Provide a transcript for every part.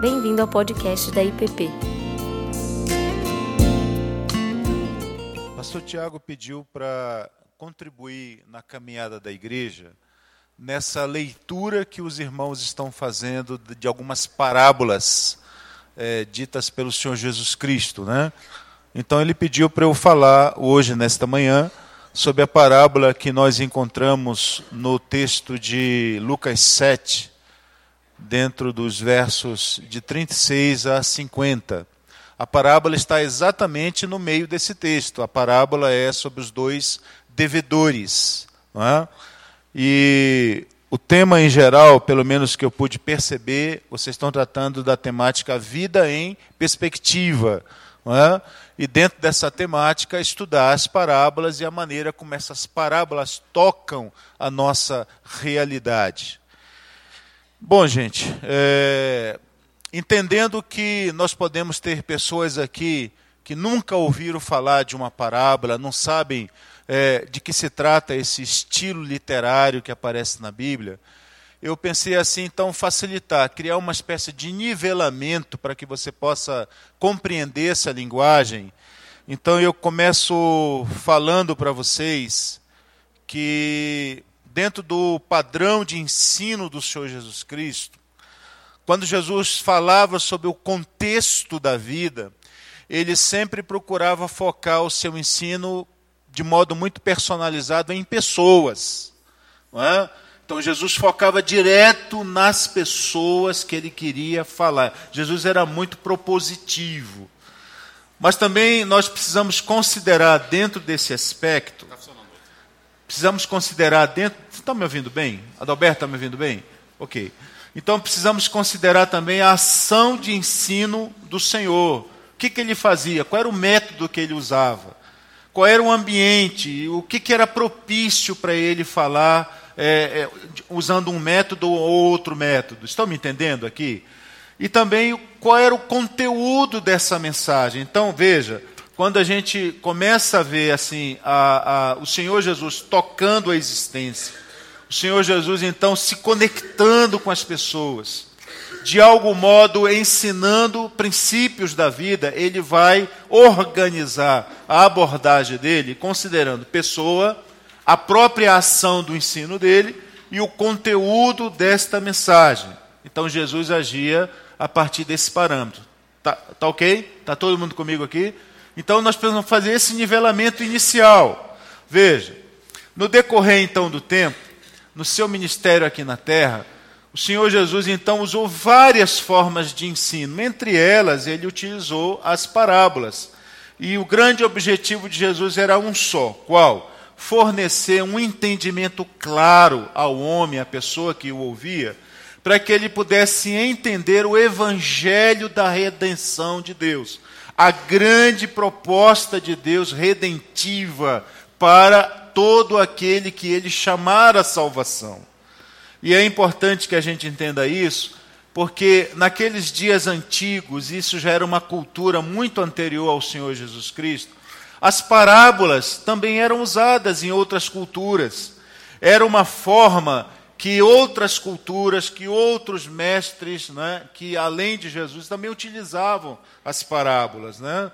Bem-vindo ao podcast da IPP. Pastor Tiago pediu para contribuir na caminhada da igreja nessa leitura que os irmãos estão fazendo de algumas parábolas é, ditas pelo Senhor Jesus Cristo, né? Então ele pediu para eu falar hoje, nesta manhã, sobre a parábola que nós encontramos no texto de Lucas 7, dentro dos versos de 36 a 50. A parábola está exatamente no meio desse texto. A parábola é sobre os dois devedores. É? E o tema em geral, pelo menos que eu pude perceber, vocês estão tratando da temática vida em perspectiva. É? E dentro dessa temática, estudar as parábolas e a maneira como essas parábolas tocam a nossa realidade. Bom, gente, é, entendendo que nós podemos ter pessoas aqui que nunca ouviram falar de uma parábola, não sabem é, de que se trata esse estilo literário que aparece na Bíblia, eu pensei assim, então, facilitar, criar uma espécie de nivelamento para que você possa compreender essa linguagem. Então, eu começo falando para vocês que, dentro do padrão de ensino do Senhor Jesus Cristo, quando Jesus falava sobre o contexto da vida, ele sempre procurava focar o seu ensino de modo muito personalizado em pessoas. É? Então Jesus focava direto nas pessoas que ele queria falar. Jesus era muito propositivo. Mas também nós precisamos considerar dentro desse aspecto. Precisamos considerar dentro. Está me ouvindo bem? Adalberto está me ouvindo bem? Ok. Então precisamos considerar também a ação de ensino do Senhor. O que, que ele fazia? Qual era o método que ele usava? qual era o ambiente, o que, que era propício para ele falar é, é, usando um método ou outro método. Estão me entendendo aqui? E também qual era o conteúdo dessa mensagem. Então, veja, quando a gente começa a ver assim a, a, o Senhor Jesus tocando a existência, o Senhor Jesus então se conectando com as pessoas, de algum modo ensinando princípios da vida, ele vai organizar a abordagem dele, considerando pessoa, a própria ação do ensino dele e o conteúdo desta mensagem. Então Jesus agia a partir desse parâmetro. Tá, tá ok? Tá todo mundo comigo aqui? Então nós precisamos fazer esse nivelamento inicial. Veja, no decorrer então do tempo, no seu ministério aqui na terra, o Senhor Jesus então usou várias formas de ensino, entre elas ele utilizou as parábolas. E o grande objetivo de Jesus era um só: qual? Fornecer um entendimento claro ao homem, à pessoa que o ouvia, para que ele pudesse entender o evangelho da redenção de Deus, a grande proposta de Deus redentiva para todo aquele que ele chamar a salvação. E é importante que a gente entenda isso, porque naqueles dias antigos, isso já era uma cultura muito anterior ao Senhor Jesus Cristo, as parábolas também eram usadas em outras culturas. Era uma forma que outras culturas, que outros mestres, né, que além de Jesus também utilizavam as parábolas. Né?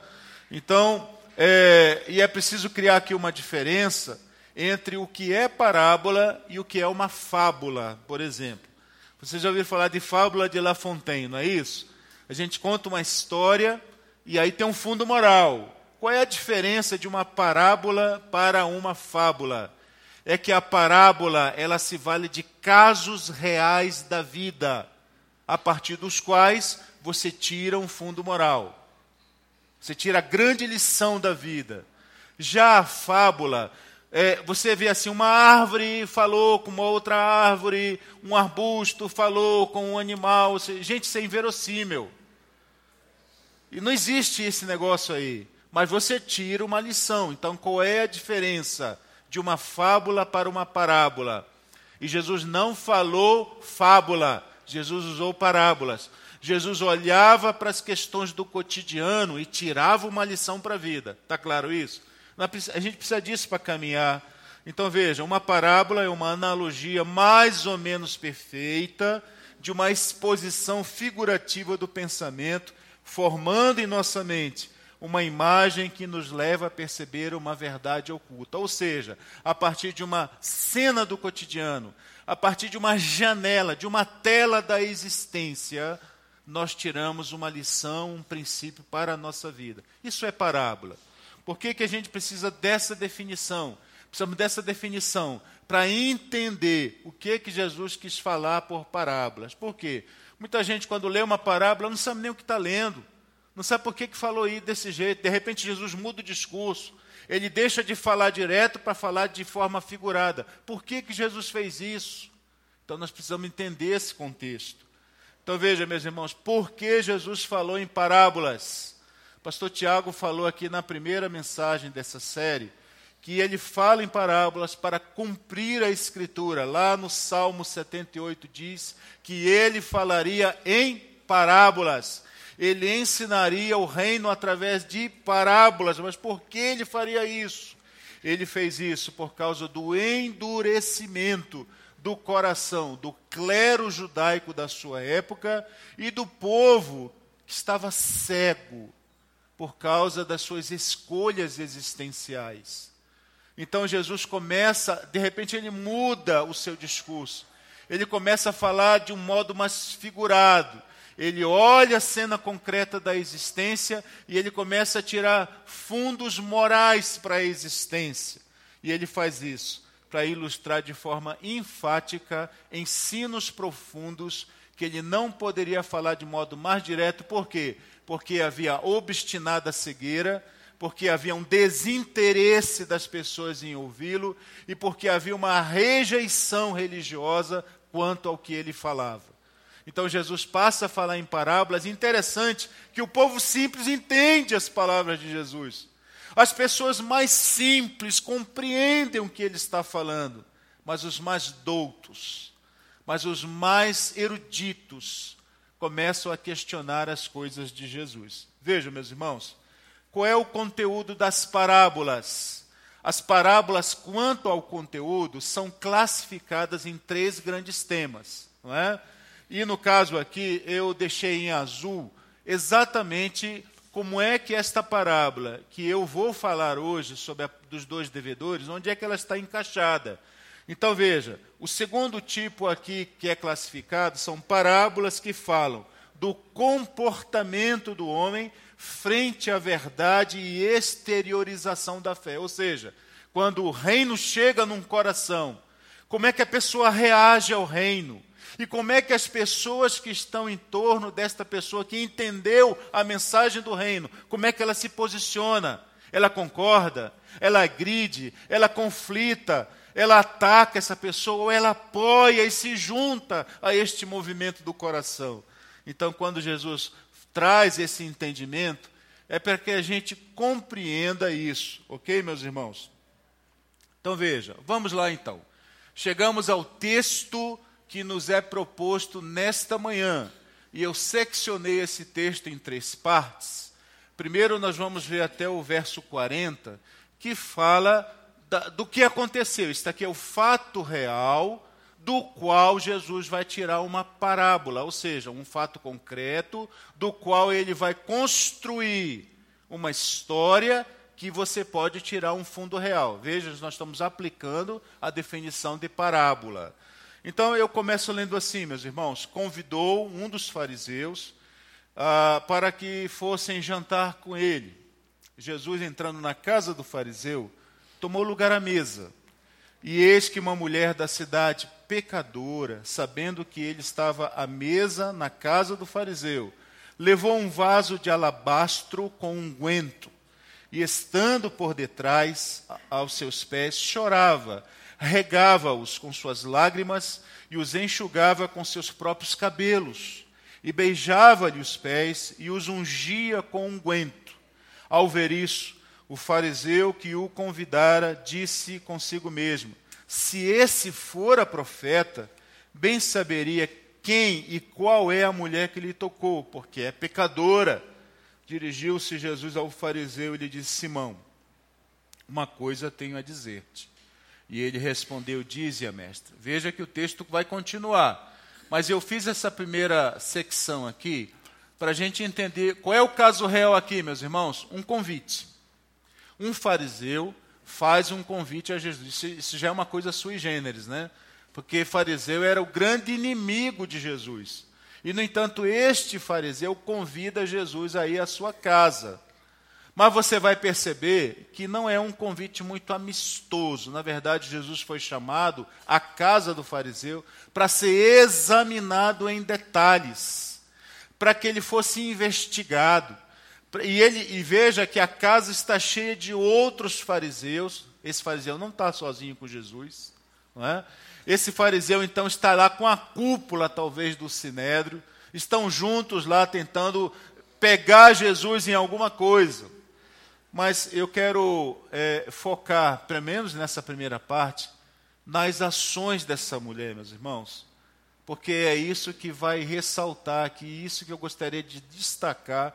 Então, é, e é preciso criar aqui uma diferença entre o que é parábola e o que é uma fábula, por exemplo. Você já ouviu falar de fábula de La Fontaine, não é isso? A gente conta uma história e aí tem um fundo moral. Qual é a diferença de uma parábola para uma fábula? É que a parábola, ela se vale de casos reais da vida, a partir dos quais você tira um fundo moral. Você tira a grande lição da vida. Já a fábula, é, você vê assim, uma árvore falou com uma outra árvore, um arbusto falou com um animal. Gente, isso é inverossímil. E não existe esse negócio aí. Mas você tira uma lição. Então, qual é a diferença de uma fábula para uma parábola? E Jesus não falou fábula, Jesus usou parábolas. Jesus olhava para as questões do cotidiano e tirava uma lição para a vida. Está claro isso? A gente precisa disso para caminhar. Então veja, uma parábola é uma analogia mais ou menos perfeita de uma exposição figurativa do pensamento, formando em nossa mente uma imagem que nos leva a perceber uma verdade oculta. Ou seja, a partir de uma cena do cotidiano, a partir de uma janela, de uma tela da existência, nós tiramos uma lição, um princípio para a nossa vida. Isso é parábola. Por que, que a gente precisa dessa definição? Precisamos dessa definição para entender o que, que Jesus quis falar por parábolas. Por quê? Muita gente, quando lê uma parábola, não sabe nem o que está lendo. Não sabe por que, que falou aí desse jeito. De repente, Jesus muda o discurso. Ele deixa de falar direto para falar de forma figurada. Por que, que Jesus fez isso? Então, nós precisamos entender esse contexto. Então, veja, meus irmãos, por que Jesus falou em parábolas? Pastor Tiago falou aqui na primeira mensagem dessa série que ele fala em parábolas para cumprir a escritura. Lá no Salmo 78 diz que ele falaria em parábolas ele ensinaria o reino através de parábolas. Mas por que ele faria isso? Ele fez isso por causa do endurecimento do coração do clero judaico da sua época e do povo que estava cego por causa das suas escolhas existenciais. Então Jesus começa, de repente ele muda o seu discurso. Ele começa a falar de um modo mais figurado ele olha a cena concreta da existência e ele começa a tirar fundos morais para a existência. E ele faz isso para ilustrar de forma enfática ensinos profundos que ele não poderia falar de modo mais direto, por quê? Porque havia obstinada cegueira, porque havia um desinteresse das pessoas em ouvi-lo e porque havia uma rejeição religiosa quanto ao que ele falava. Então Jesus passa a falar em parábolas. Interessante que o povo simples entende as palavras de Jesus. As pessoas mais simples compreendem o que ele está falando, mas os mais doutos, mas os mais eruditos começam a questionar as coisas de Jesus. Vejam, meus irmãos, qual é o conteúdo das parábolas? As parábolas, quanto ao conteúdo, são classificadas em três grandes temas, não é? E no caso aqui, eu deixei em azul exatamente como é que esta parábola que eu vou falar hoje sobre a, dos dois devedores, onde é que ela está encaixada. Então veja, o segundo tipo aqui que é classificado são parábolas que falam do comportamento do homem frente à verdade e exteriorização da fé. Ou seja, quando o reino chega num coração, como é que a pessoa reage ao reino? E como é que as pessoas que estão em torno desta pessoa que entendeu a mensagem do reino, como é que ela se posiciona? Ela concorda? Ela agride? Ela conflita? Ela ataca essa pessoa ou ela apoia e se junta a este movimento do coração? Então, quando Jesus traz esse entendimento, é para que a gente compreenda isso, ok, meus irmãos? Então veja, vamos lá então. Chegamos ao texto que nos é proposto nesta manhã. E eu seccionei esse texto em três partes. Primeiro, nós vamos ver até o verso 40, que fala da, do que aconteceu. Isso aqui é o fato real do qual Jesus vai tirar uma parábola, ou seja, um fato concreto do qual ele vai construir uma história que você pode tirar um fundo real. Veja, nós estamos aplicando a definição de parábola. Então eu começo lendo assim, meus irmãos: convidou um dos fariseus ah, para que fossem jantar com ele. Jesus, entrando na casa do fariseu, tomou lugar à mesa. E eis que uma mulher da cidade, pecadora, sabendo que ele estava à mesa na casa do fariseu, levou um vaso de alabastro com unguento, e estando por detrás aos seus pés, chorava regava-os com suas lágrimas e os enxugava com seus próprios cabelos, e beijava-lhe os pés e os ungia com unguento. Ao ver isso, o fariseu que o convidara disse consigo mesmo: Se esse fora profeta, bem saberia quem e qual é a mulher que lhe tocou, porque é pecadora. Dirigiu-se Jesus ao fariseu e lhe disse: Simão, uma coisa tenho a dizer-te. E ele respondeu: Dize-a, mestre. Veja que o texto vai continuar. Mas eu fiz essa primeira secção aqui para a gente entender qual é o caso real aqui, meus irmãos. Um convite. Um fariseu faz um convite a Jesus. Isso, já é uma coisa sui generis, né? Porque fariseu era o grande inimigo de Jesus. E, no entanto, este fariseu convida Jesus a ir à sua casa. Mas você vai perceber que não é um convite muito amistoso. Na verdade, Jesus foi chamado à casa do fariseu para ser examinado em detalhes, para que ele fosse investigado. E, ele, e veja que a casa está cheia de outros fariseus. Esse fariseu não está sozinho com Jesus. Não é? Esse fariseu, então, está lá com a cúpula, talvez, do sinédrio. Estão juntos lá tentando pegar Jesus em alguma coisa. Mas eu quero é, focar, pelo menos nessa primeira parte, nas ações dessa mulher, meus irmãos, porque é isso que vai ressaltar aqui, isso que eu gostaria de destacar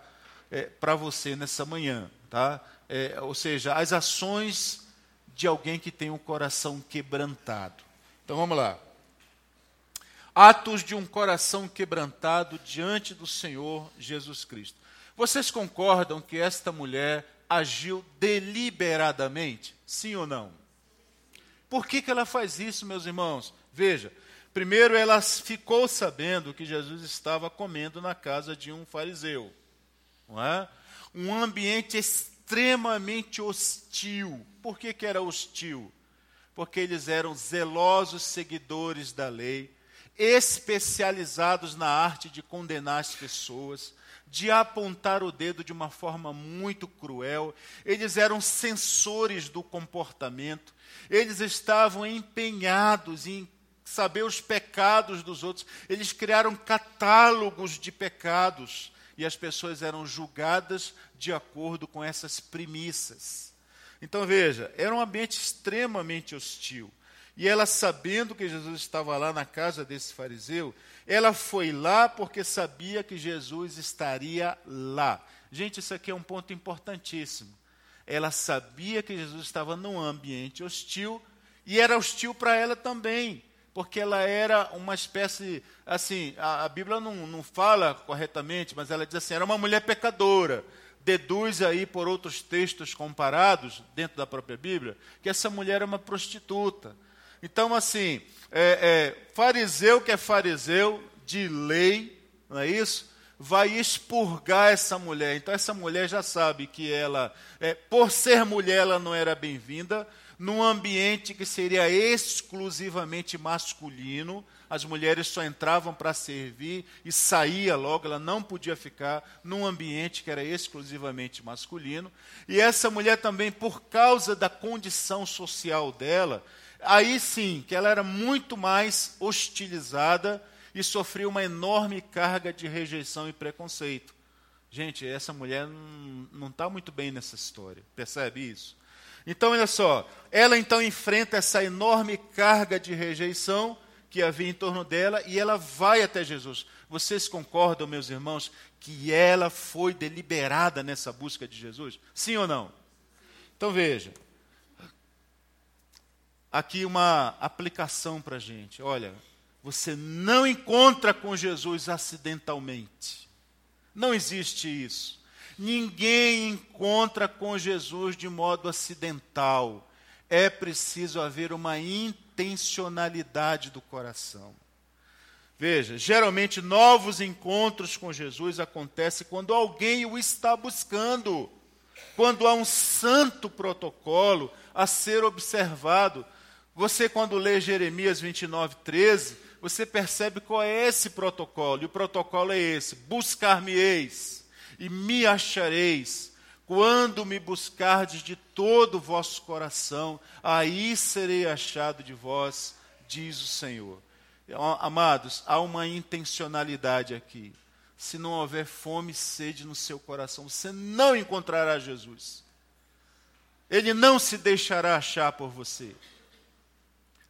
é, para você nessa manhã, tá? É, ou seja, as ações de alguém que tem um coração quebrantado. Então vamos lá. Atos de um coração quebrantado diante do Senhor Jesus Cristo. Vocês concordam que esta mulher agiu deliberadamente? Sim ou não? Por que, que ela faz isso, meus irmãos? Veja, primeiro ela ficou sabendo que Jesus estava comendo na casa de um fariseu. Não é? Um ambiente extremamente hostil. Por que, que era hostil? Porque eles eram zelosos seguidores da lei, especializados na arte de condenar as pessoas, de apontar o dedo de uma forma muito cruel. Eles eram censores do comportamento. Eles estavam empenhados em saber os pecados dos outros. Eles criaram catálogos de pecados e as pessoas eram julgadas de acordo com essas premissas. Então veja, era um ambiente extremamente hostil. E ela, sabendo que Jesus estava lá na casa desse fariseu, ela foi lá porque sabia que Jesus estaria lá. Gente, isso aqui é um ponto importantíssimo. Ela sabia que Jesus estava num ambiente hostil e era hostil para ela também, porque ela era uma espécie, assim, a, a Bíblia não, não fala corretamente, mas ela diz assim: era uma mulher pecadora deduz aí por outros textos comparados dentro da própria Bíblia que essa mulher é uma prostituta. Então, assim, é, é, fariseu que é fariseu de lei, não é isso? Vai expurgar essa mulher. Então, essa mulher já sabe que ela, é, por ser mulher, ela não era bem-vinda, num ambiente que seria exclusivamente masculino. As mulheres só entravam para servir e saía logo, ela não podia ficar num ambiente que era exclusivamente masculino. E essa mulher também, por causa da condição social dela, aí sim, que ela era muito mais hostilizada e sofria uma enorme carga de rejeição e preconceito. Gente, essa mulher não está muito bem nessa história, percebe isso? Então, olha só, ela então enfrenta essa enorme carga de rejeição que havia em torno dela e ela vai até Jesus. Vocês concordam, meus irmãos, que ela foi deliberada nessa busca de Jesus? Sim ou não? Então veja, aqui uma aplicação para a gente. Olha, você não encontra com Jesus acidentalmente. Não existe isso. Ninguém encontra com Jesus de modo acidental. É preciso haver uma intencionalidade do coração. Veja, geralmente novos encontros com Jesus acontecem quando alguém o está buscando, quando há um santo protocolo a ser observado você, quando lê Jeremias 29, 13, você percebe qual é esse protocolo. E o protocolo é esse: buscar-me-eis e me achareis. Quando me buscardes de todo o vosso coração, aí serei achado de vós, diz o Senhor. Amados, há uma intencionalidade aqui. Se não houver fome e sede no seu coração, você não encontrará Jesus. Ele não se deixará achar por você.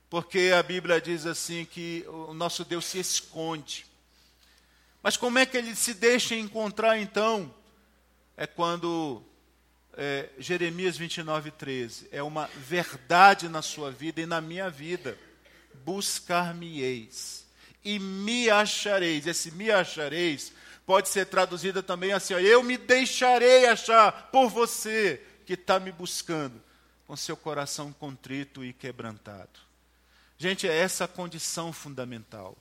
Porque a Bíblia diz assim que o nosso Deus se esconde. Mas como é que ele se deixa encontrar então? É quando é, Jeremias 29, 13. É uma verdade na sua vida e na minha vida. Buscar-me-eis e me achareis. Esse me achareis pode ser traduzida também assim: ó, eu me deixarei achar por você que está me buscando com seu coração contrito e quebrantado. Gente, é essa a condição fundamental.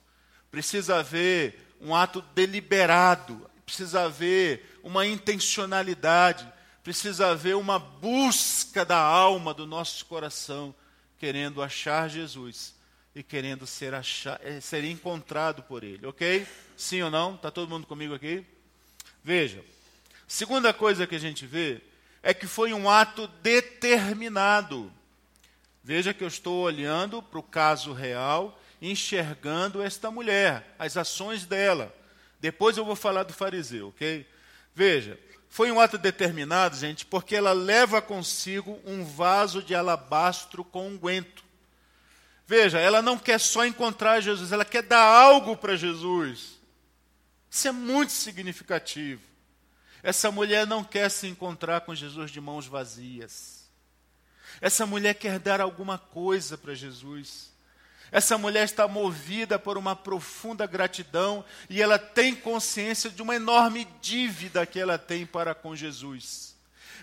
Precisa haver um ato deliberado, precisa haver uma intencionalidade, precisa haver uma busca da alma do nosso coração, querendo achar Jesus e querendo ser, achar, eh, ser encontrado por Ele, ok? Sim ou não? Está todo mundo comigo aqui? Veja, segunda coisa que a gente vê é que foi um ato determinado. Veja que eu estou olhando para o caso real, enxergando esta mulher, as ações dela. Depois eu vou falar do fariseu, ok? Veja, foi um ato determinado, gente, porque ela leva consigo um vaso de alabastro com unguento. Veja, ela não quer só encontrar Jesus, ela quer dar algo para Jesus. Isso é muito significativo. Essa mulher não quer se encontrar com Jesus de mãos vazias. Essa mulher quer dar alguma coisa para Jesus. Essa mulher está movida por uma profunda gratidão e ela tem consciência de uma enorme dívida que ela tem para com Jesus.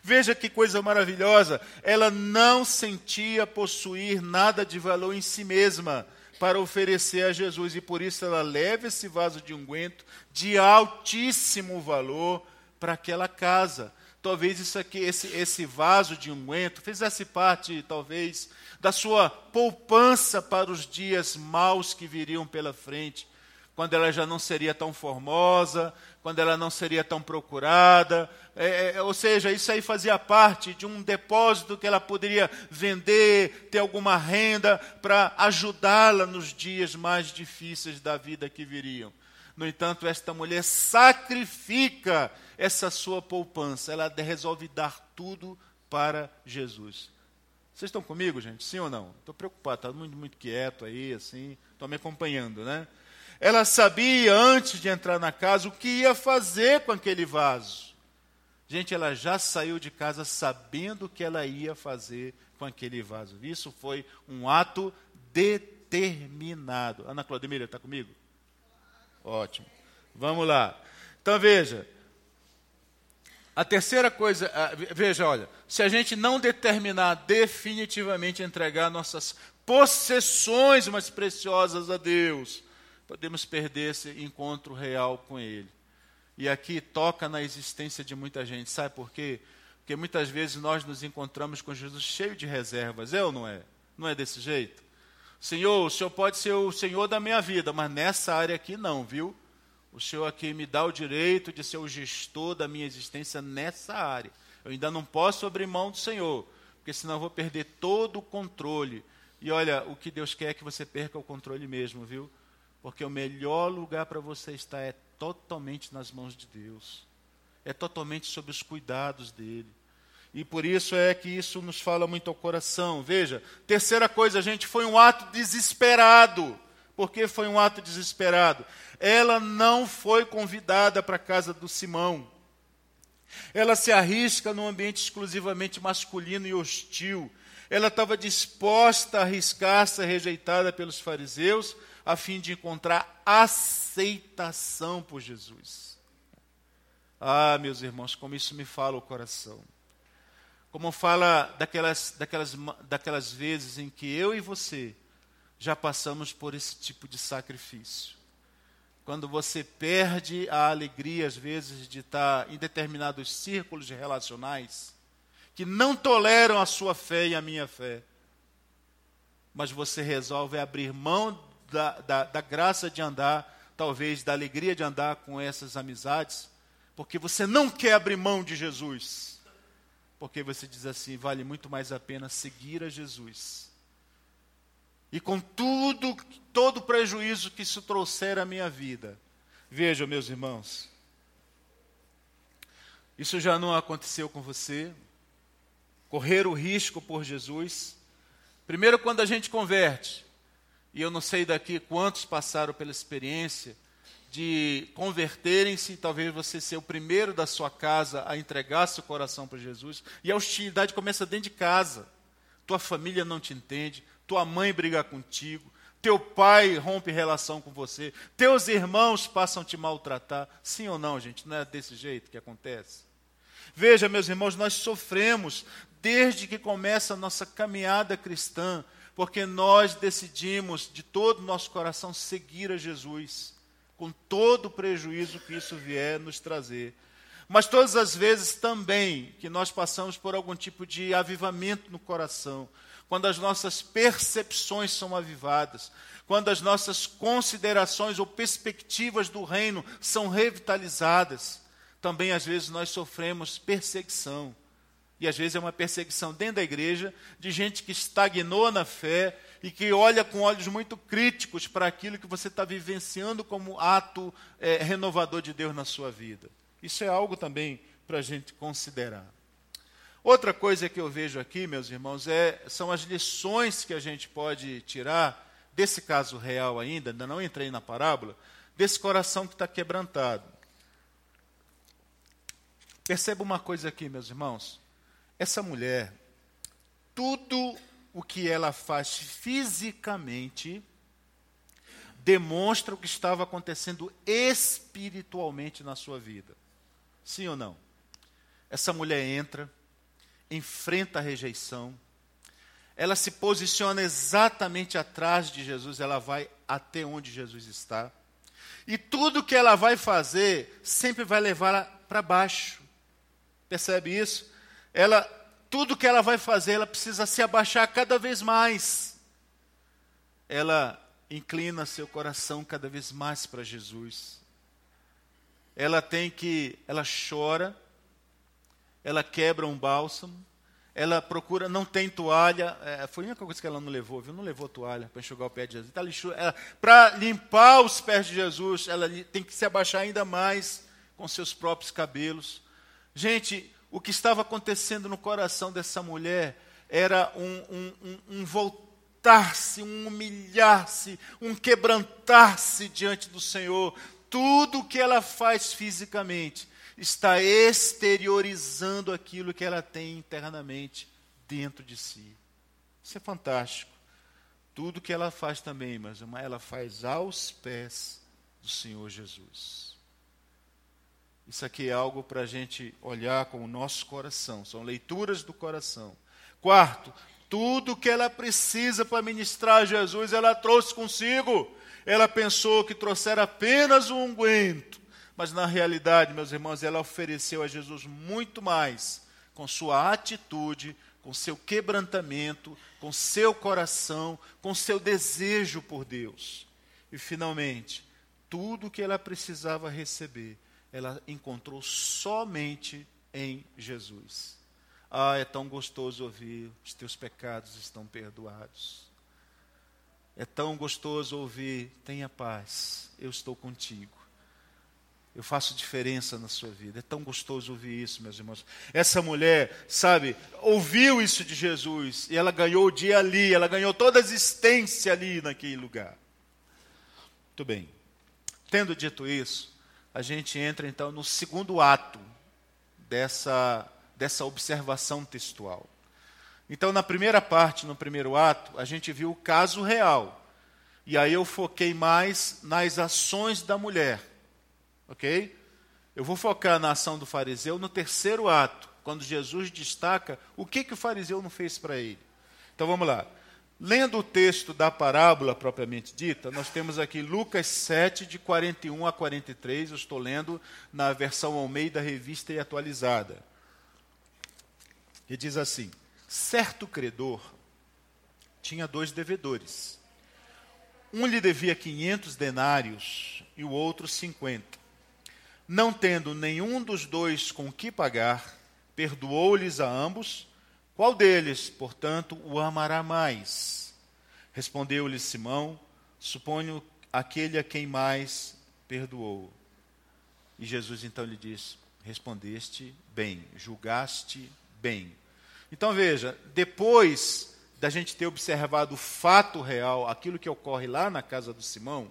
Veja que coisa maravilhosa, ela não sentia possuir nada de valor em si mesma para oferecer a Jesus e por isso ela leva esse vaso de unguento de altíssimo valor para aquela casa. Talvez isso aqui, esse, esse vaso de unguento, fizesse parte, talvez, da sua poupança para os dias maus que viriam pela frente, quando ela já não seria tão formosa, quando ela não seria tão procurada. É, é, ou seja, isso aí fazia parte de um depósito que ela poderia vender, ter alguma renda para ajudá-la nos dias mais difíceis da vida que viriam. No entanto, esta mulher sacrifica essa sua poupança, ela resolve dar tudo para Jesus. Vocês estão comigo, gente? Sim ou não? Estou preocupado, está muito, muito quieto aí, assim, estou me acompanhando, né? Ela sabia, antes de entrar na casa, o que ia fazer com aquele vaso. Gente, ela já saiu de casa sabendo o que ela ia fazer com aquele vaso. Isso foi um ato determinado. Ana Claudemira, está comigo? Ótimo. Vamos lá. Então veja. A terceira coisa, veja, olha, se a gente não determinar definitivamente entregar nossas possessões mais preciosas a Deus, podemos perder esse encontro real com Ele. E aqui toca na existência de muita gente. Sabe por quê? Porque muitas vezes nós nos encontramos com Jesus cheio de reservas. É ou não é? Não é desse jeito? Senhor, o Senhor pode ser o Senhor da minha vida, mas nessa área aqui não, viu? O Senhor aqui me dá o direito de ser o gestor da minha existência nessa área. Eu ainda não posso abrir mão do Senhor, porque senão eu vou perder todo o controle. E olha, o que Deus quer é que você perca o controle mesmo, viu? Porque o melhor lugar para você estar é totalmente nas mãos de Deus. É totalmente sob os cuidados dele. E por isso é que isso nos fala muito ao coração. Veja, terceira coisa, gente, foi um ato desesperado. Por que foi um ato desesperado? Ela não foi convidada para a casa do Simão. Ela se arrisca num ambiente exclusivamente masculino e hostil. Ela estava disposta a arriscar ser rejeitada pelos fariseus a fim de encontrar aceitação por Jesus. Ah, meus irmãos, como isso me fala o coração como fala daquelas, daquelas, daquelas vezes em que eu e você já passamos por esse tipo de sacrifício. Quando você perde a alegria, às vezes, de estar em determinados círculos relacionais que não toleram a sua fé e a minha fé, mas você resolve abrir mão da, da, da graça de andar, talvez da alegria de andar com essas amizades, porque você não quer abrir mão de Jesus porque você diz assim: vale muito mais a pena seguir a Jesus. E com tudo, todo o prejuízo que isso trouxer à minha vida. Vejam, meus irmãos, isso já não aconteceu com você. Correr o risco por Jesus. Primeiro, quando a gente converte, e eu não sei daqui quantos passaram pela experiência, de converterem-se, talvez você ser o primeiro da sua casa a entregar seu coração para Jesus, e a hostilidade começa dentro de casa. Tua família não te entende, tua mãe briga contigo, teu pai rompe relação com você, teus irmãos passam a te maltratar. Sim ou não, gente? Não é desse jeito que acontece? Veja, meus irmãos, nós sofremos desde que começa a nossa caminhada cristã, porque nós decidimos de todo o nosso coração seguir a Jesus, com todo o prejuízo que isso vier nos trazer. Mas todas as vezes também que nós passamos por algum tipo de avivamento no coração, quando as nossas percepções são avivadas, quando as nossas considerações ou perspectivas do reino são revitalizadas, também às vezes nós sofremos perseguição. E às vezes é uma perseguição dentro da igreja de gente que estagnou na fé e que olha com olhos muito críticos para aquilo que você está vivenciando como ato é, renovador de Deus na sua vida. Isso é algo também para a gente considerar. Outra coisa que eu vejo aqui, meus irmãos, é, são as lições que a gente pode tirar desse caso real ainda, ainda não entrei na parábola, desse coração que está quebrantado. Perceba uma coisa aqui, meus irmãos. Essa mulher, tudo o que ela faz fisicamente demonstra o que estava acontecendo espiritualmente na sua vida. Sim ou não? Essa mulher entra, enfrenta a rejeição, ela se posiciona exatamente atrás de Jesus, ela vai até onde Jesus está. E tudo que ela vai fazer sempre vai levá-la para baixo. Percebe isso? Ela, tudo que ela vai fazer, ela precisa se abaixar cada vez mais. Ela inclina seu coração cada vez mais para Jesus. Ela tem que, ela chora, ela quebra um bálsamo, ela procura, não tem toalha, é, foi a única coisa que ela não levou, viu? Não levou toalha para enxugar o pé de Jesus. Tá para limpar os pés de Jesus, ela tem que se abaixar ainda mais com seus próprios cabelos. Gente, o que estava acontecendo no coração dessa mulher era um, um, um, um voltar-se, um humilhar-se, um quebrantar-se diante do Senhor. Tudo o que ela faz fisicamente está exteriorizando aquilo que ela tem internamente dentro de si. Isso é fantástico. Tudo que ela faz também, mas ela faz aos pés do Senhor Jesus. Isso aqui é algo para a gente olhar com o nosso coração, são leituras do coração. Quarto, tudo que ela precisa para ministrar a Jesus, ela trouxe consigo. Ela pensou que trouxera apenas um unguento mas na realidade, meus irmãos, ela ofereceu a Jesus muito mais com sua atitude, com seu quebrantamento, com seu coração, com seu desejo por Deus. E finalmente, tudo que ela precisava receber, ela encontrou somente em Jesus. Ah, é tão gostoso ouvir: os teus pecados estão perdoados. É tão gostoso ouvir: tenha paz, eu estou contigo. Eu faço diferença na sua vida. É tão gostoso ouvir isso, meus irmãos. Essa mulher, sabe, ouviu isso de Jesus e ela ganhou o dia ali, ela ganhou toda a existência ali naquele lugar. Muito bem. Tendo dito isso, a gente entra então no segundo ato dessa, dessa observação textual. Então, na primeira parte, no primeiro ato, a gente viu o caso real. E aí eu foquei mais nas ações da mulher Ok? Eu vou focar na ação do fariseu no terceiro ato, quando Jesus destaca o que, que o fariseu não fez para ele. Então vamos lá. Lendo o texto da parábola propriamente dita, nós temos aqui Lucas 7, de 41 a 43. Eu estou lendo na versão Almeida Revista e Atualizada. E diz assim: Certo credor tinha dois devedores. Um lhe devia 500 denários e o outro 50. Não tendo nenhum dos dois com que pagar, perdoou-lhes a ambos. Qual deles, portanto, o amará mais? Respondeu-lhe Simão: Suponho aquele a quem mais perdoou. E Jesus então lhe disse: Respondeste bem, julgaste bem. Então veja, depois da gente ter observado o fato real, aquilo que ocorre lá na casa do Simão,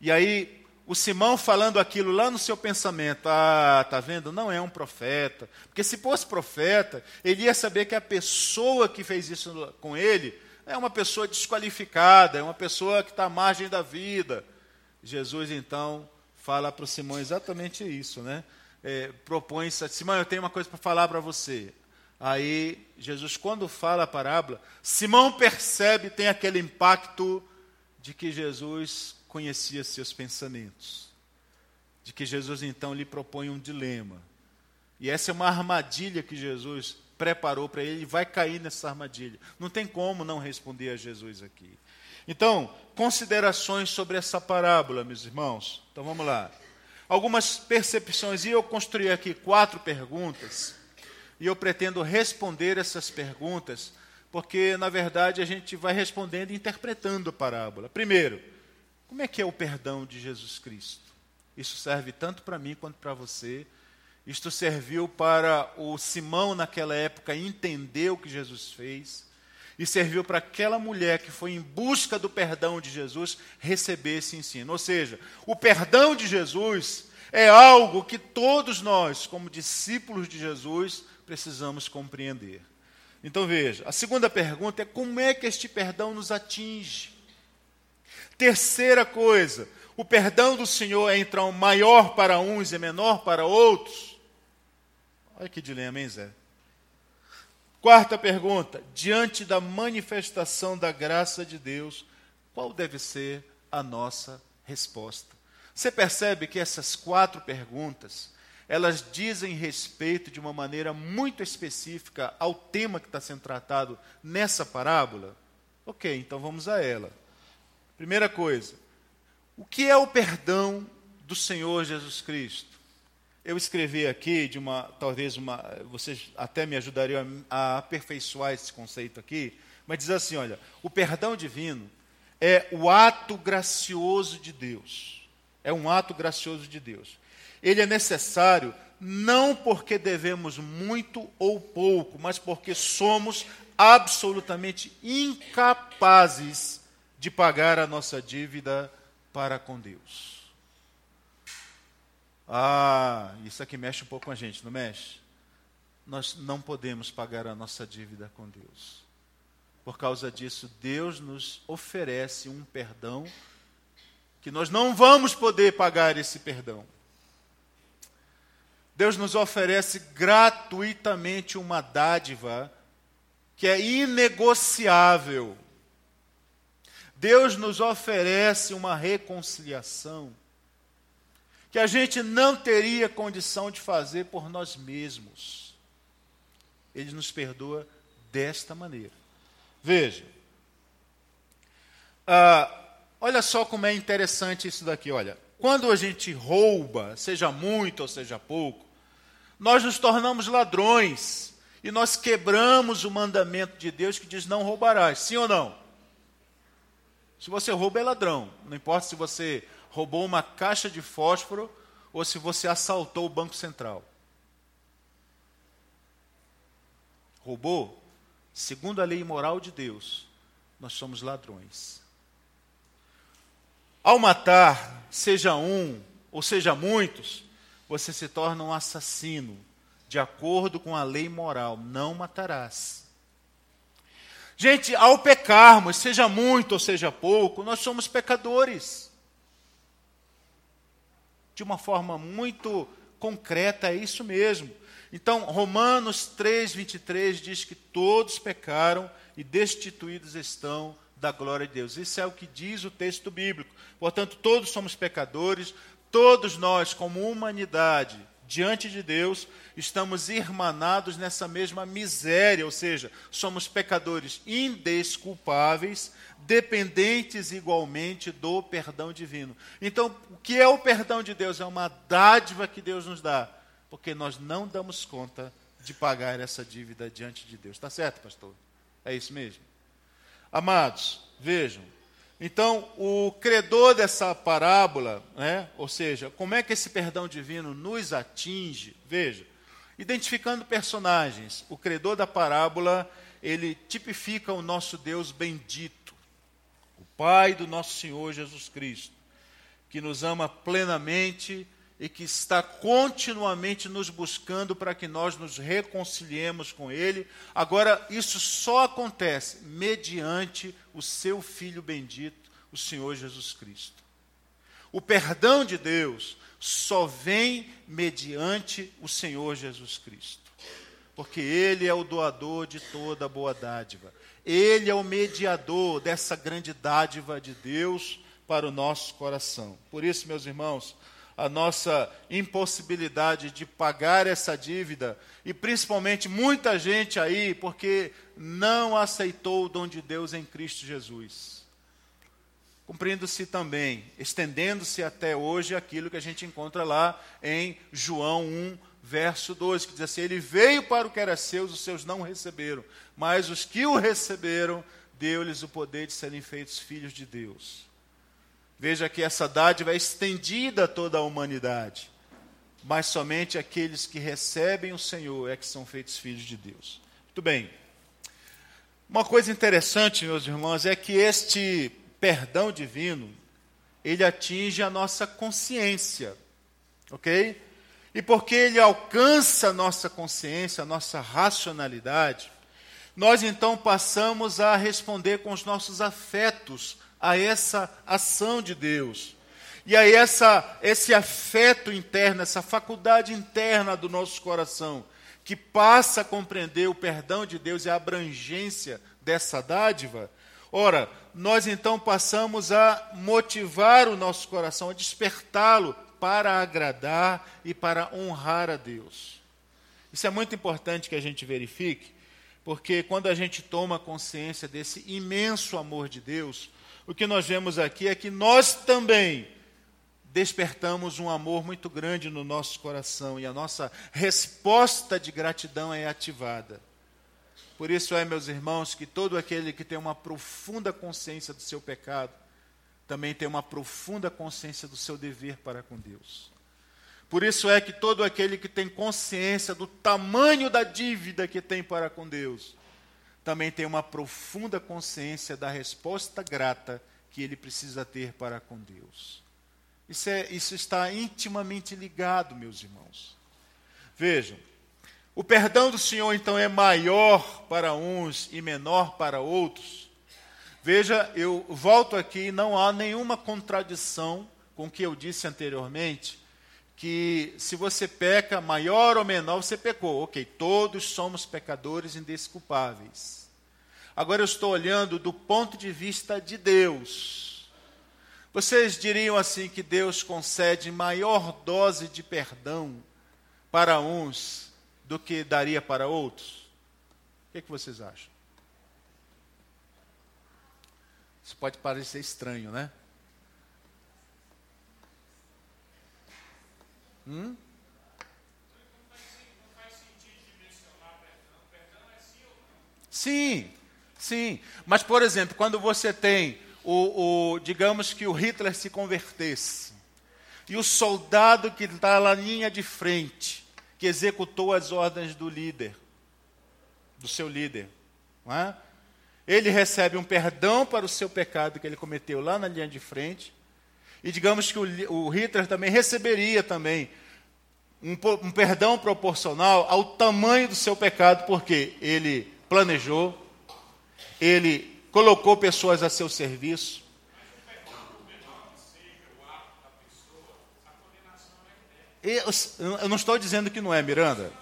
e aí o Simão falando aquilo lá no seu pensamento, ah, tá vendo? Não é um profeta. Porque se fosse profeta, ele ia saber que a pessoa que fez isso com ele é uma pessoa desqualificada, é uma pessoa que está à margem da vida. Jesus, então, fala para o Simão exatamente isso, né? É, propõe, Simão, eu tenho uma coisa para falar para você. Aí, Jesus, quando fala a parábola, Simão percebe, tem aquele impacto de que Jesus conhecia seus pensamentos. De que Jesus, então, lhe propõe um dilema. E essa é uma armadilha que Jesus preparou para ele, ele vai cair nessa armadilha. Não tem como não responder a Jesus aqui. Então, considerações sobre essa parábola, meus irmãos. Então vamos lá. Algumas percepções, e eu construí aqui quatro perguntas, e eu pretendo responder essas perguntas, porque na verdade a gente vai respondendo e interpretando a parábola. Primeiro, como é que é o perdão de Jesus Cristo? Isso serve tanto para mim quanto para você. Isto serviu para o Simão naquela época entender o que Jesus fez e serviu para aquela mulher que foi em busca do perdão de Jesus receber esse ensino. Ou seja, o perdão de Jesus é algo que todos nós, como discípulos de Jesus, precisamos compreender. Então veja, a segunda pergunta é como é que este perdão nos atinge? Terceira coisa, o perdão do Senhor é então maior para uns e menor para outros? Olha que dilema, hein, Zé? Quarta pergunta: diante da manifestação da graça de Deus, qual deve ser a nossa resposta? Você percebe que essas quatro perguntas, elas dizem respeito de uma maneira muito específica ao tema que está sendo tratado nessa parábola? Ok, então vamos a ela. Primeira coisa, o que é o perdão do Senhor Jesus Cristo? eu escrevi aqui de uma, talvez uma, vocês até me ajudariam a, a aperfeiçoar esse conceito aqui, mas diz assim, olha, o perdão divino é o ato gracioso de Deus. É um ato gracioso de Deus. Ele é necessário não porque devemos muito ou pouco, mas porque somos absolutamente incapazes de pagar a nossa dívida para com Deus. Ah, isso aqui mexe um pouco com a gente, não mexe? Nós não podemos pagar a nossa dívida com Deus. Por causa disso, Deus nos oferece um perdão que nós não vamos poder pagar esse perdão. Deus nos oferece gratuitamente uma dádiva que é inegociável. Deus nos oferece uma reconciliação que a gente não teria condição de fazer por nós mesmos. Ele nos perdoa desta maneira. Veja. Ah, olha só como é interessante isso daqui. Olha, quando a gente rouba, seja muito ou seja pouco, nós nos tornamos ladrões e nós quebramos o mandamento de Deus que diz não roubarás. Sim ou não? Se você rouba, é ladrão. Não importa se você roubou uma caixa de fósforo ou se você assaltou o Banco Central. Roubou? Segundo a lei moral de Deus, nós somos ladrões. Ao matar, seja um ou seja muitos, você se torna um assassino, de acordo com a lei moral, não matarás. Gente, ao pecarmos, seja muito ou seja pouco, nós somos pecadores de uma forma muito concreta, é isso mesmo. Então, Romanos 3, 23 diz que todos pecaram e destituídos estão da glória de Deus. Isso é o que diz o texto bíblico. Portanto, todos somos pecadores, todos nós, como humanidade, diante de Deus, estamos irmanados nessa mesma miséria, ou seja, somos pecadores indesculpáveis, dependentes igualmente do perdão divino. Então, o que é o perdão de Deus? É uma dádiva que Deus nos dá, porque nós não damos conta de pagar essa dívida diante de Deus. Está certo, pastor? É isso mesmo? Amados, vejam. Então, o credor dessa parábola, né, ou seja, como é que esse perdão divino nos atinge? Veja, identificando personagens. O credor da parábola, ele tipifica o nosso Deus bendito Pai do nosso Senhor Jesus Cristo, que nos ama plenamente e que está continuamente nos buscando para que nós nos reconciliemos com Ele. Agora, isso só acontece mediante o seu Filho bendito, o Senhor Jesus Cristo. O perdão de Deus só vem mediante o Senhor Jesus Cristo. Porque Ele é o doador de toda boa dádiva. Ele é o mediador dessa grande dádiva de Deus para o nosso coração. Por isso, meus irmãos, a nossa impossibilidade de pagar essa dívida, e principalmente muita gente aí, porque não aceitou o dom de Deus em Cristo Jesus. Cumprindo-se também, estendendo-se até hoje aquilo que a gente encontra lá em João 1, verso 12, que diz assim: Ele veio para o que era seus, os seus não receberam, mas os que o receberam, deu-lhes o poder de serem feitos filhos de Deus. Veja que essa dádiva é estendida a toda a humanidade, mas somente aqueles que recebem o Senhor é que são feitos filhos de Deus. Muito bem. Uma coisa interessante, meus irmãos, é que este perdão divino, ele atinge a nossa consciência, ok? E porque ele alcança a nossa consciência, a nossa racionalidade, nós então passamos a responder com os nossos afetos a essa ação de Deus. E a essa, esse afeto interno, essa faculdade interna do nosso coração, que passa a compreender o perdão de Deus e a abrangência dessa dádiva, ora, nós então passamos a motivar o nosso coração, a despertá-lo para agradar e para honrar a Deus. Isso é muito importante que a gente verifique, porque quando a gente toma consciência desse imenso amor de Deus, o que nós vemos aqui é que nós também despertamos um amor muito grande no nosso coração e a nossa resposta de gratidão é ativada. Por isso é, meus irmãos, que todo aquele que tem uma profunda consciência do seu pecado, também tem uma profunda consciência do seu dever para com Deus. Por isso é que todo aquele que tem consciência do tamanho da dívida que tem para com Deus, também tem uma profunda consciência da resposta grata que ele precisa ter para com Deus. Isso, é, isso está intimamente ligado, meus irmãos. Vejam, o perdão do Senhor então é maior para uns e menor para outros. Veja, eu volto aqui, não há nenhuma contradição com o que eu disse anteriormente, que se você peca, maior ou menor, você pecou. Ok, todos somos pecadores indesculpáveis. Agora eu estou olhando do ponto de vista de Deus. Vocês diriam assim que Deus concede maior dose de perdão para uns do que daria para outros? O que, é que vocês acham? Isso pode parecer estranho, né? Hum? Sim, sim. Mas, por exemplo, quando você tem o, o digamos que o Hitler se convertesse, e o soldado que está na linha de frente, que executou as ordens do líder, do seu líder, é? ele recebe um perdão para o seu pecado que ele cometeu lá na linha de frente, e digamos que o, o Hitler também receberia também um, um perdão proporcional ao tamanho do seu pecado, porque ele planejou, ele colocou pessoas a seu serviço. Eu não estou dizendo que não é, Miranda.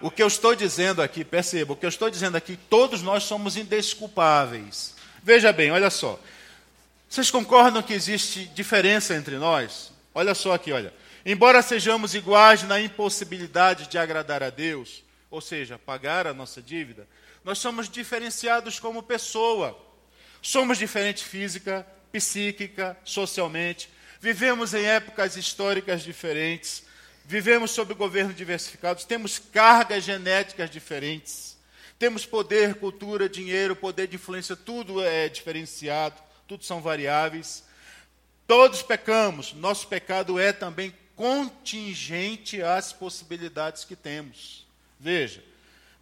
O que eu estou dizendo aqui, perceba, o que eu estou dizendo aqui, todos nós somos indesculpáveis. Veja bem, olha só. Vocês concordam que existe diferença entre nós? Olha só aqui, olha. Embora sejamos iguais na impossibilidade de agradar a Deus, ou seja, pagar a nossa dívida, nós somos diferenciados como pessoa. Somos diferentes física, psíquica, socialmente. Vivemos em épocas históricas diferentes. Vivemos sob governo diversificados. Temos cargas genéticas diferentes. Temos poder, cultura, dinheiro, poder de influência, tudo é diferenciado tudo são variáveis. Todos pecamos, nosso pecado é também contingente às possibilidades que temos. Veja,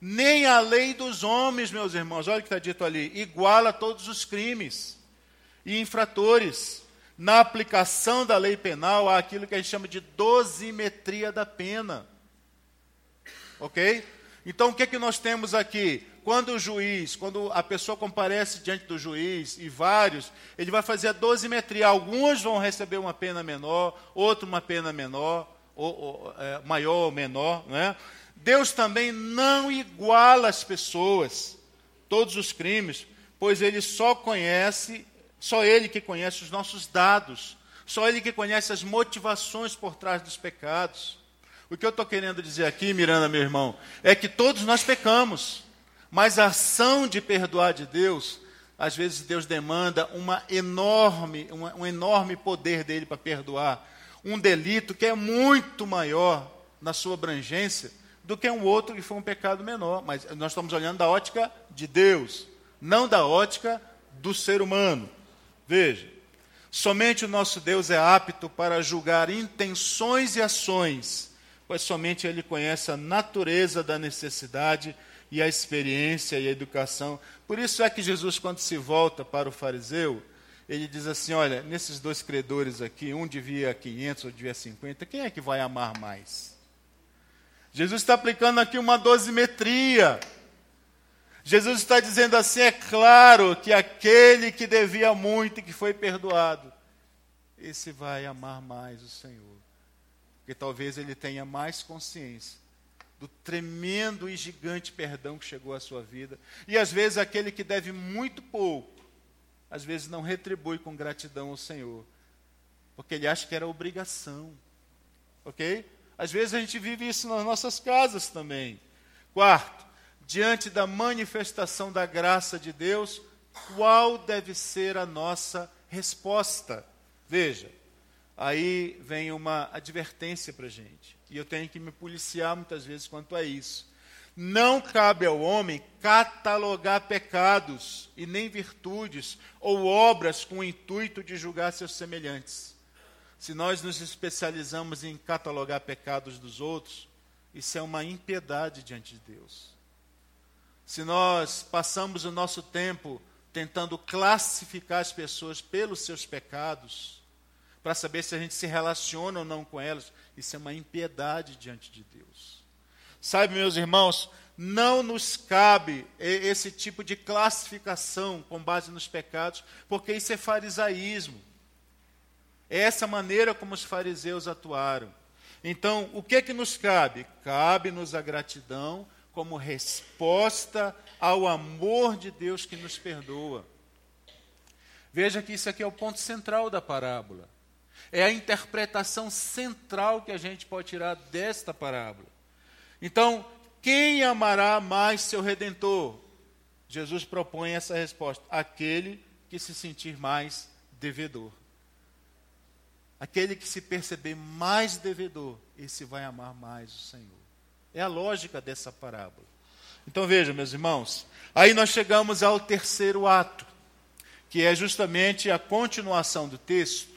nem a lei dos homens, meus irmãos, olha o que está dito ali, iguala todos os crimes e infratores. na aplicação da lei penal, há aquilo que a gente chama de dosimetria da pena. Ok? Então, o que, é que nós temos aqui? Quando o juiz, quando a pessoa comparece diante do juiz, e vários, ele vai fazer a dosimetria. Alguns vão receber uma pena menor, outro uma pena menor, ou, ou é, maior ou menor. Não é? Deus também não iguala as pessoas, todos os crimes, pois ele só conhece, só ele que conhece os nossos dados, só ele que conhece as motivações por trás dos pecados. O que eu estou querendo dizer aqui, Miranda, meu irmão, é que todos nós pecamos, mas a ação de perdoar de Deus, às vezes Deus demanda uma enorme, uma, um enorme poder dele para perdoar um delito que é muito maior na sua abrangência do que um outro que foi um pecado menor. Mas nós estamos olhando da ótica de Deus, não da ótica do ser humano. Veja, somente o nosso Deus é apto para julgar intenções e ações pois somente ele conhece a natureza da necessidade e a experiência e a educação. Por isso é que Jesus, quando se volta para o fariseu, ele diz assim: Olha, nesses dois credores aqui, um devia 500, outro devia 50, quem é que vai amar mais? Jesus está aplicando aqui uma dosimetria. Jesus está dizendo assim: é claro que aquele que devia muito e que foi perdoado, esse vai amar mais o Senhor. Porque talvez ele tenha mais consciência do tremendo e gigante perdão que chegou à sua vida. E às vezes aquele que deve muito pouco, às vezes não retribui com gratidão ao Senhor, porque ele acha que era obrigação. Ok? Às vezes a gente vive isso nas nossas casas também. Quarto, diante da manifestação da graça de Deus, qual deve ser a nossa resposta? Veja, aí vem uma advertência para a gente. E eu tenho que me policiar muitas vezes quanto a isso. Não cabe ao homem catalogar pecados e nem virtudes ou obras com o intuito de julgar seus semelhantes. Se nós nos especializamos em catalogar pecados dos outros, isso é uma impiedade diante de Deus. Se nós passamos o nosso tempo tentando classificar as pessoas pelos seus pecados, para saber se a gente se relaciona ou não com elas. Isso é uma impiedade diante de Deus. Sabe, meus irmãos, não nos cabe esse tipo de classificação com base nos pecados, porque isso é farisaísmo. É essa maneira como os fariseus atuaram. Então, o que é que nos cabe? Cabe-nos a gratidão como resposta ao amor de Deus que nos perdoa. Veja que isso aqui é o ponto central da parábola. É a interpretação central que a gente pode tirar desta parábola. Então, quem amará mais seu redentor? Jesus propõe essa resposta: aquele que se sentir mais devedor. Aquele que se perceber mais devedor, esse vai amar mais o Senhor. É a lógica dessa parábola. Então veja, meus irmãos, aí nós chegamos ao terceiro ato, que é justamente a continuação do texto,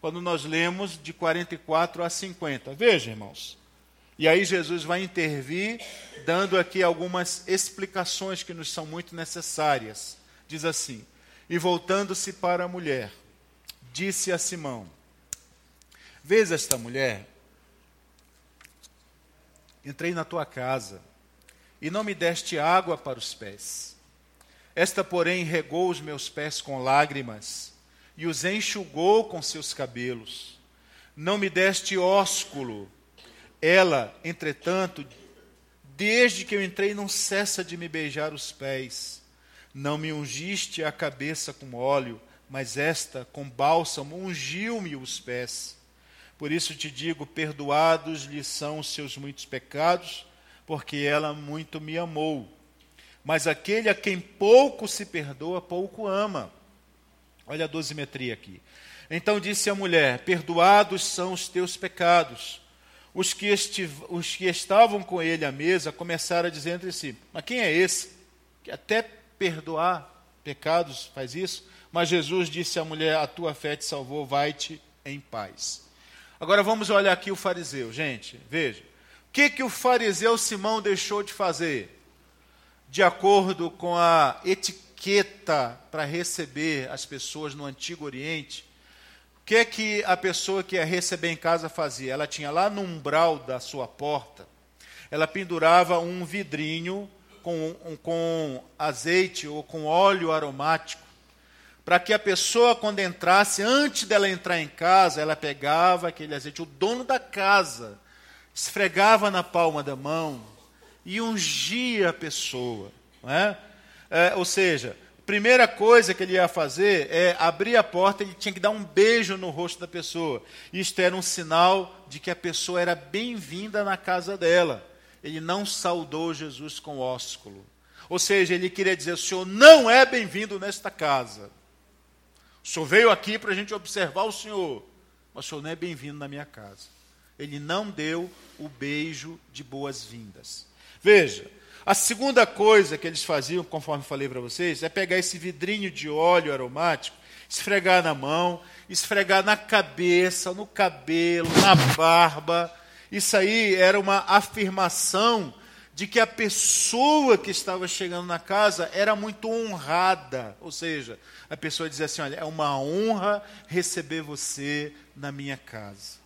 quando nós lemos de 44 a 50. Veja, irmãos. E aí Jesus vai intervir, dando aqui algumas explicações que nos são muito necessárias. Diz assim: E voltando-se para a mulher, disse a Simão: Vês esta mulher? Entrei na tua casa e não me deste água para os pés. Esta, porém, regou os meus pés com lágrimas e os enxugou com seus cabelos. Não me deste ósculo. Ela, entretanto, desde que eu entrei, não cessa de me beijar os pés. Não me ungiste a cabeça com óleo, mas esta, com bálsamo, ungiu-me os pés. Por isso te digo: perdoados lhe são os seus muitos pecados, porque ela muito me amou. Mas aquele a quem pouco se perdoa, pouco ama. Olha a dosimetria aqui. Então disse a mulher: Perdoados são os teus pecados. Os que, os que estavam com ele à mesa começaram a dizer entre si: Mas quem é esse? Que até perdoar pecados faz isso? Mas Jesus disse à mulher: A tua fé te salvou, vai-te em paz. Agora vamos olhar aqui o fariseu, gente, veja. O que, que o fariseu Simão deixou de fazer? De acordo com a etiqueta etiqueta para receber as pessoas no Antigo Oriente, que é que a pessoa que ia receber em casa fazia? Ela tinha lá no umbral da sua porta, ela pendurava um vidrinho com, com azeite ou com óleo aromático, para que a pessoa, quando entrasse, antes dela entrar em casa, ela pegava aquele azeite, o dono da casa, esfregava na palma da mão e ungia a pessoa. Não é? É, ou seja, primeira coisa que ele ia fazer é abrir a porta, ele tinha que dar um beijo no rosto da pessoa. Isto era um sinal de que a pessoa era bem-vinda na casa dela. Ele não saudou Jesus com ósculo. Ou seja, ele queria dizer: o senhor não é bem-vindo nesta casa. O senhor veio aqui para a gente observar o senhor, mas o senhor não é bem-vindo na minha casa. Ele não deu o beijo de boas-vindas. Veja, a segunda coisa que eles faziam, conforme falei para vocês, é pegar esse vidrinho de óleo aromático, esfregar na mão, esfregar na cabeça, no cabelo, na barba. Isso aí era uma afirmação de que a pessoa que estava chegando na casa era muito honrada. Ou seja, a pessoa dizia assim: Olha, é uma honra receber você na minha casa.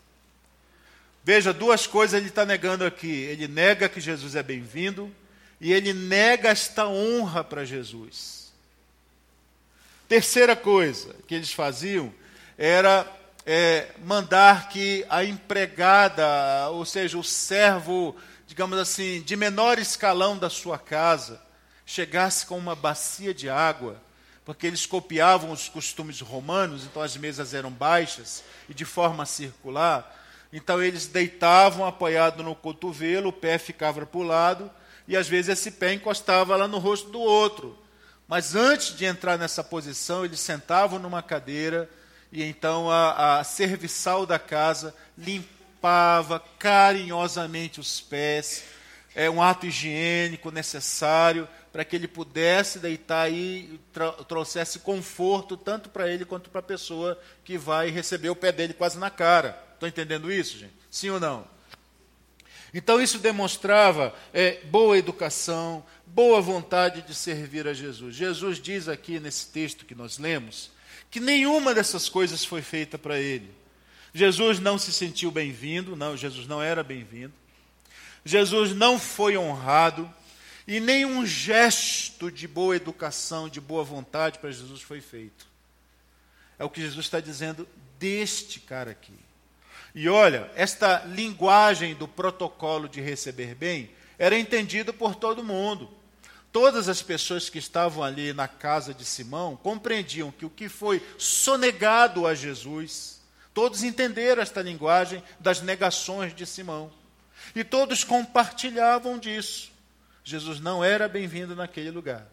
Veja, duas coisas ele está negando aqui. Ele nega que Jesus é bem-vindo e ele nega esta honra para Jesus. Terceira coisa que eles faziam era é, mandar que a empregada, ou seja, o servo, digamos assim, de menor escalão da sua casa, chegasse com uma bacia de água, porque eles copiavam os costumes romanos, então as mesas eram baixas e de forma circular. Então eles deitavam apoiado no cotovelo, o pé ficava para o lado e às vezes esse pé encostava lá no rosto do outro. Mas antes de entrar nessa posição, eles sentavam numa cadeira e então a, a serviçal da casa limpava carinhosamente os pés. É um ato higiênico necessário para que ele pudesse deitar e trouxesse conforto tanto para ele quanto para a pessoa que vai receber o pé dele quase na cara. Estão entendendo isso, gente? Sim ou não? Então isso demonstrava é, boa educação, boa vontade de servir a Jesus. Jesus diz aqui nesse texto que nós lemos que nenhuma dessas coisas foi feita para ele. Jesus não se sentiu bem-vindo, não, Jesus não era bem-vindo. Jesus não foi honrado e nenhum gesto de boa educação, de boa vontade para Jesus foi feito. É o que Jesus está dizendo deste cara aqui. E olha, esta linguagem do protocolo de receber bem era entendida por todo mundo. Todas as pessoas que estavam ali na casa de Simão compreendiam que o que foi sonegado a Jesus, todos entenderam esta linguagem das negações de Simão. E todos compartilhavam disso. Jesus não era bem-vindo naquele lugar.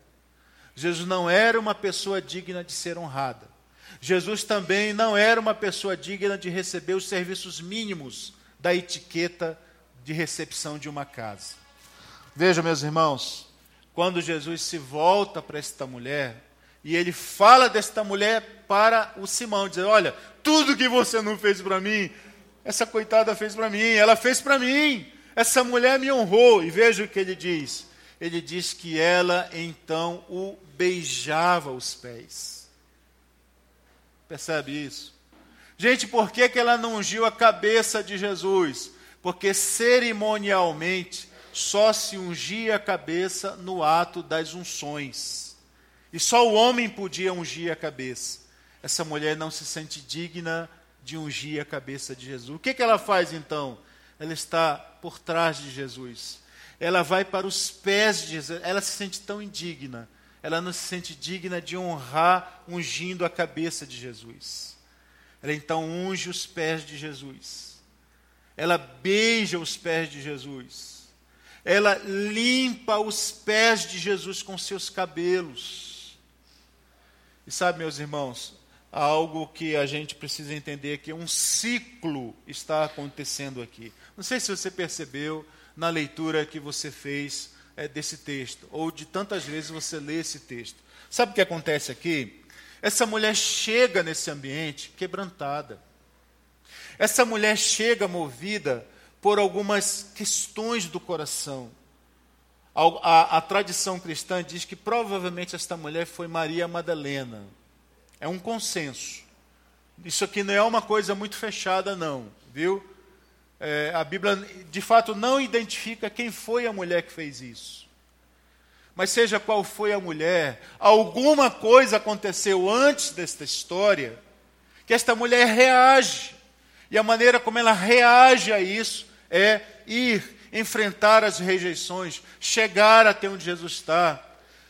Jesus não era uma pessoa digna de ser honrada. Jesus também não era uma pessoa digna de receber os serviços mínimos da etiqueta de recepção de uma casa. Veja, meus irmãos, quando Jesus se volta para esta mulher e ele fala desta mulher para o Simão, dizer: Olha, tudo que você não fez para mim, essa coitada fez para mim, ela fez para mim, essa mulher me honrou. E veja o que ele diz: ele diz que ela então o beijava os pés. Percebe isso? Gente, por que, que ela não ungiu a cabeça de Jesus? Porque cerimonialmente só se ungia a cabeça no ato das unções. E só o homem podia ungir a cabeça. Essa mulher não se sente digna de ungir a cabeça de Jesus. O que, que ela faz então? Ela está por trás de Jesus. Ela vai para os pés de Jesus. Ela se sente tão indigna ela não se sente digna de honrar ungindo a cabeça de Jesus. Ela então unge os pés de Jesus. Ela beija os pés de Jesus. Ela limpa os pés de Jesus com seus cabelos. E sabe, meus irmãos, algo que a gente precisa entender que um ciclo está acontecendo aqui. Não sei se você percebeu na leitura que você fez é, desse texto, ou de tantas vezes você lê esse texto. Sabe o que acontece aqui? Essa mulher chega nesse ambiente quebrantada. Essa mulher chega movida por algumas questões do coração. A, a, a, tradição cristã diz que provavelmente esta mulher foi Maria Madalena. É um consenso. Isso aqui não é uma coisa muito fechada, não, viu? É, a Bíblia, de fato, não identifica quem foi a mulher que fez isso. Mas seja qual foi a mulher, alguma coisa aconteceu antes desta história que esta mulher reage. E a maneira como ela reage a isso é ir, enfrentar as rejeições, chegar até onde Jesus está.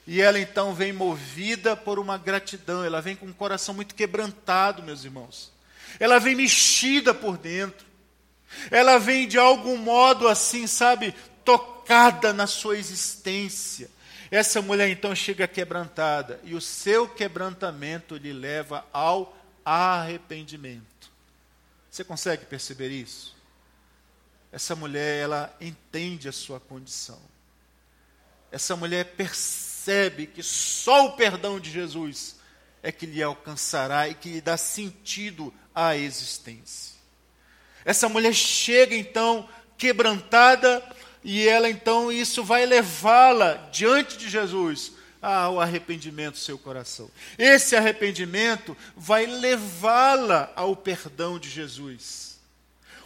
E ela então vem movida por uma gratidão, ela vem com um coração muito quebrantado, meus irmãos. Ela vem mexida por dentro. Ela vem de algum modo assim, sabe, tocada na sua existência. Essa mulher então chega quebrantada e o seu quebrantamento lhe leva ao arrependimento. Você consegue perceber isso? Essa mulher, ela entende a sua condição. Essa mulher percebe que só o perdão de Jesus é que lhe alcançará e que lhe dá sentido à existência. Essa mulher chega então quebrantada e ela então isso vai levá-la diante de Jesus ao arrependimento do seu coração. Esse arrependimento vai levá-la ao perdão de Jesus.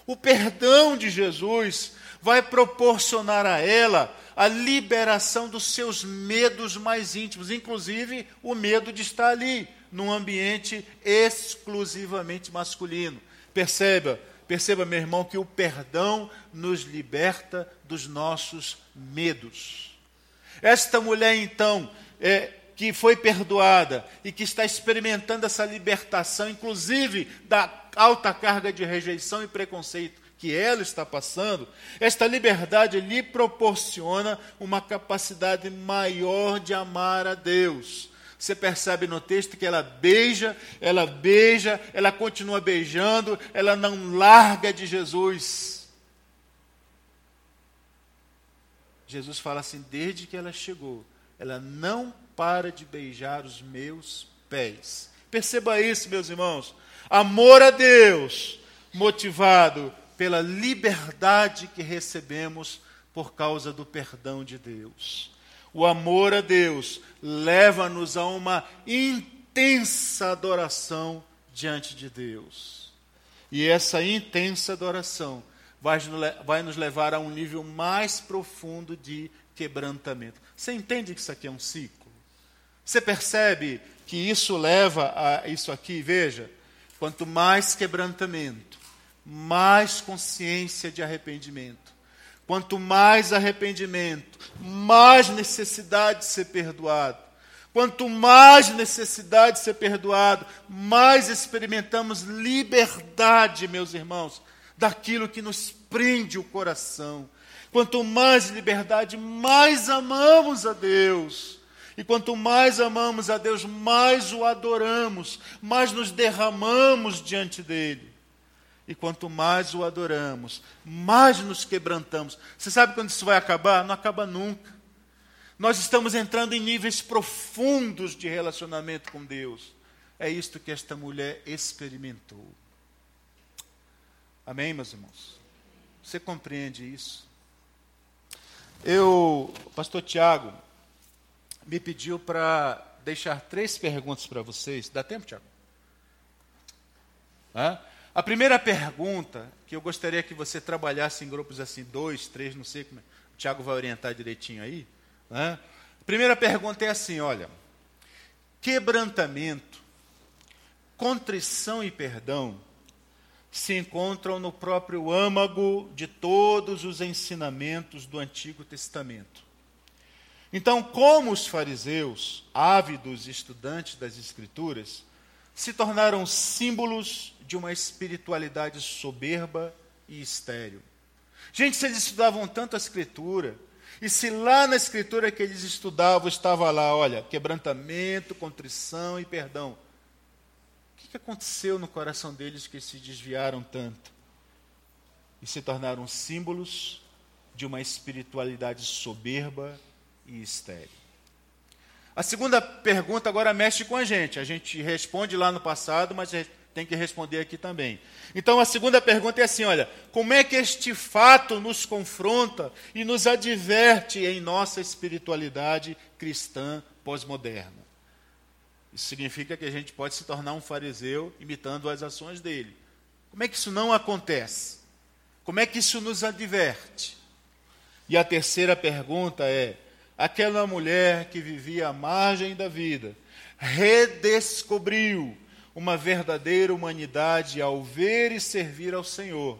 O perdão de Jesus vai proporcionar a ela a liberação dos seus medos mais íntimos, inclusive o medo de estar ali, num ambiente exclusivamente masculino. Perceba, perceba, meu irmão, que o perdão nos liberta dos nossos medos. Esta mulher, então, é, que foi perdoada e que está experimentando essa libertação, inclusive da alta carga de rejeição e preconceito que ela está passando, esta liberdade lhe proporciona uma capacidade maior de amar a Deus. Você percebe no texto que ela beija, ela beija, ela continua beijando, ela não larga de Jesus. Jesus fala assim: desde que ela chegou, ela não para de beijar os meus pés. Perceba isso, meus irmãos. Amor a Deus, motivado pela liberdade que recebemos por causa do perdão de Deus. O amor a Deus leva-nos a uma intensa adoração diante de Deus. E essa intensa adoração vai nos levar a um nível mais profundo de quebrantamento. Você entende que isso aqui é um ciclo? Você percebe que isso leva a isso aqui? Veja, quanto mais quebrantamento, mais consciência de arrependimento. Quanto mais arrependimento, mais necessidade de ser perdoado. Quanto mais necessidade de ser perdoado, mais experimentamos liberdade, meus irmãos, daquilo que nos prende o coração. Quanto mais liberdade, mais amamos a Deus. E quanto mais amamos a Deus, mais o adoramos, mais nos derramamos diante dele. E quanto mais o adoramos, mais nos quebrantamos. Você sabe quando isso vai acabar? Não acaba nunca. Nós estamos entrando em níveis profundos de relacionamento com Deus. É isto que esta mulher experimentou. Amém, meus irmãos? Você compreende isso? Eu, pastor Tiago, me pediu para deixar três perguntas para vocês. Dá tempo, Tiago? A primeira pergunta, que eu gostaria que você trabalhasse em grupos assim, dois, três, não sei como é. O Tiago vai orientar direitinho aí. Né? A primeira pergunta é assim: olha, quebrantamento, contrição e perdão se encontram no próprio âmago de todos os ensinamentos do Antigo Testamento. Então, como os fariseus, ávidos estudantes das Escrituras, se tornaram símbolos de uma espiritualidade soberba e estéril. Gente, se eles estudavam tanto a Escritura, e se lá na Escritura que eles estudavam estava lá, olha, quebrantamento, contrição e perdão, que aconteceu no coração deles que se desviaram tanto e se tornaram símbolos de uma espiritualidade soberba e estéril? A segunda pergunta agora mexe com a gente. A gente responde lá no passado, mas tem que responder aqui também. Então a segunda pergunta é assim: olha, como é que este fato nos confronta e nos adverte em nossa espiritualidade cristã pós-moderna? Isso significa que a gente pode se tornar um fariseu imitando as ações dele. Como é que isso não acontece? Como é que isso nos adverte? E a terceira pergunta é: aquela mulher que vivia à margem da vida redescobriu uma verdadeira humanidade ao ver e servir ao Senhor.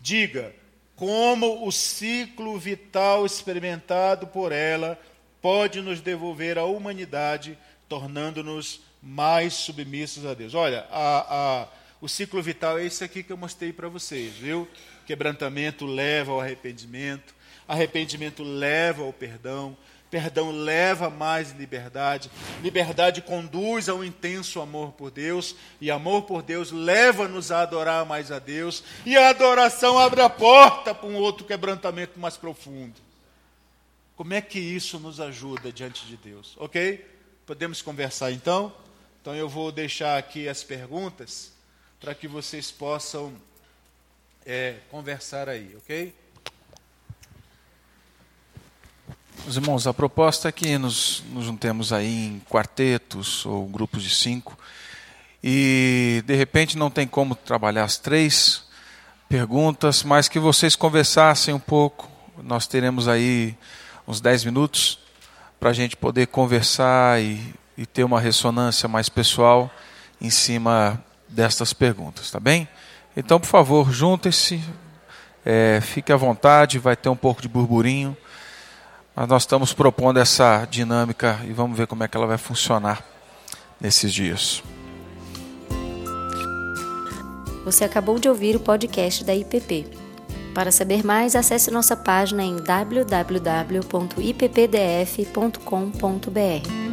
Diga, como o ciclo vital experimentado por ela pode nos devolver a humanidade, tornando-nos mais submissos a Deus. Olha, a, a, o ciclo vital é esse aqui que eu mostrei para vocês, viu? Quebrantamento leva ao arrependimento, arrependimento leva ao perdão, Perdão leva a mais liberdade. Liberdade conduz ao intenso amor por Deus. E amor por Deus leva-nos a adorar mais a Deus. E a adoração abre a porta para um outro quebrantamento mais profundo. Como é que isso nos ajuda diante de Deus? Ok? Podemos conversar então? Então eu vou deixar aqui as perguntas para que vocês possam é, conversar aí, ok? Meus irmãos, a proposta é que nos, nos juntemos aí em quartetos ou grupos de cinco e de repente não tem como trabalhar as três perguntas, mas que vocês conversassem um pouco. Nós teremos aí uns dez minutos para a gente poder conversar e, e, ter uma ressonância mais pessoal em cima destas perguntas, tá bem? Então, por favor, juntem-se, é, fique à vontade, vai ter um pouco de burburinho. Mas nós estamos propondo essa dinâmica e vamos ver como é que ela vai funcionar nesses dias. Você acabou de ouvir o podcast da IPP. Para saber mais, acesse nossa página em www.ippdf.com.br.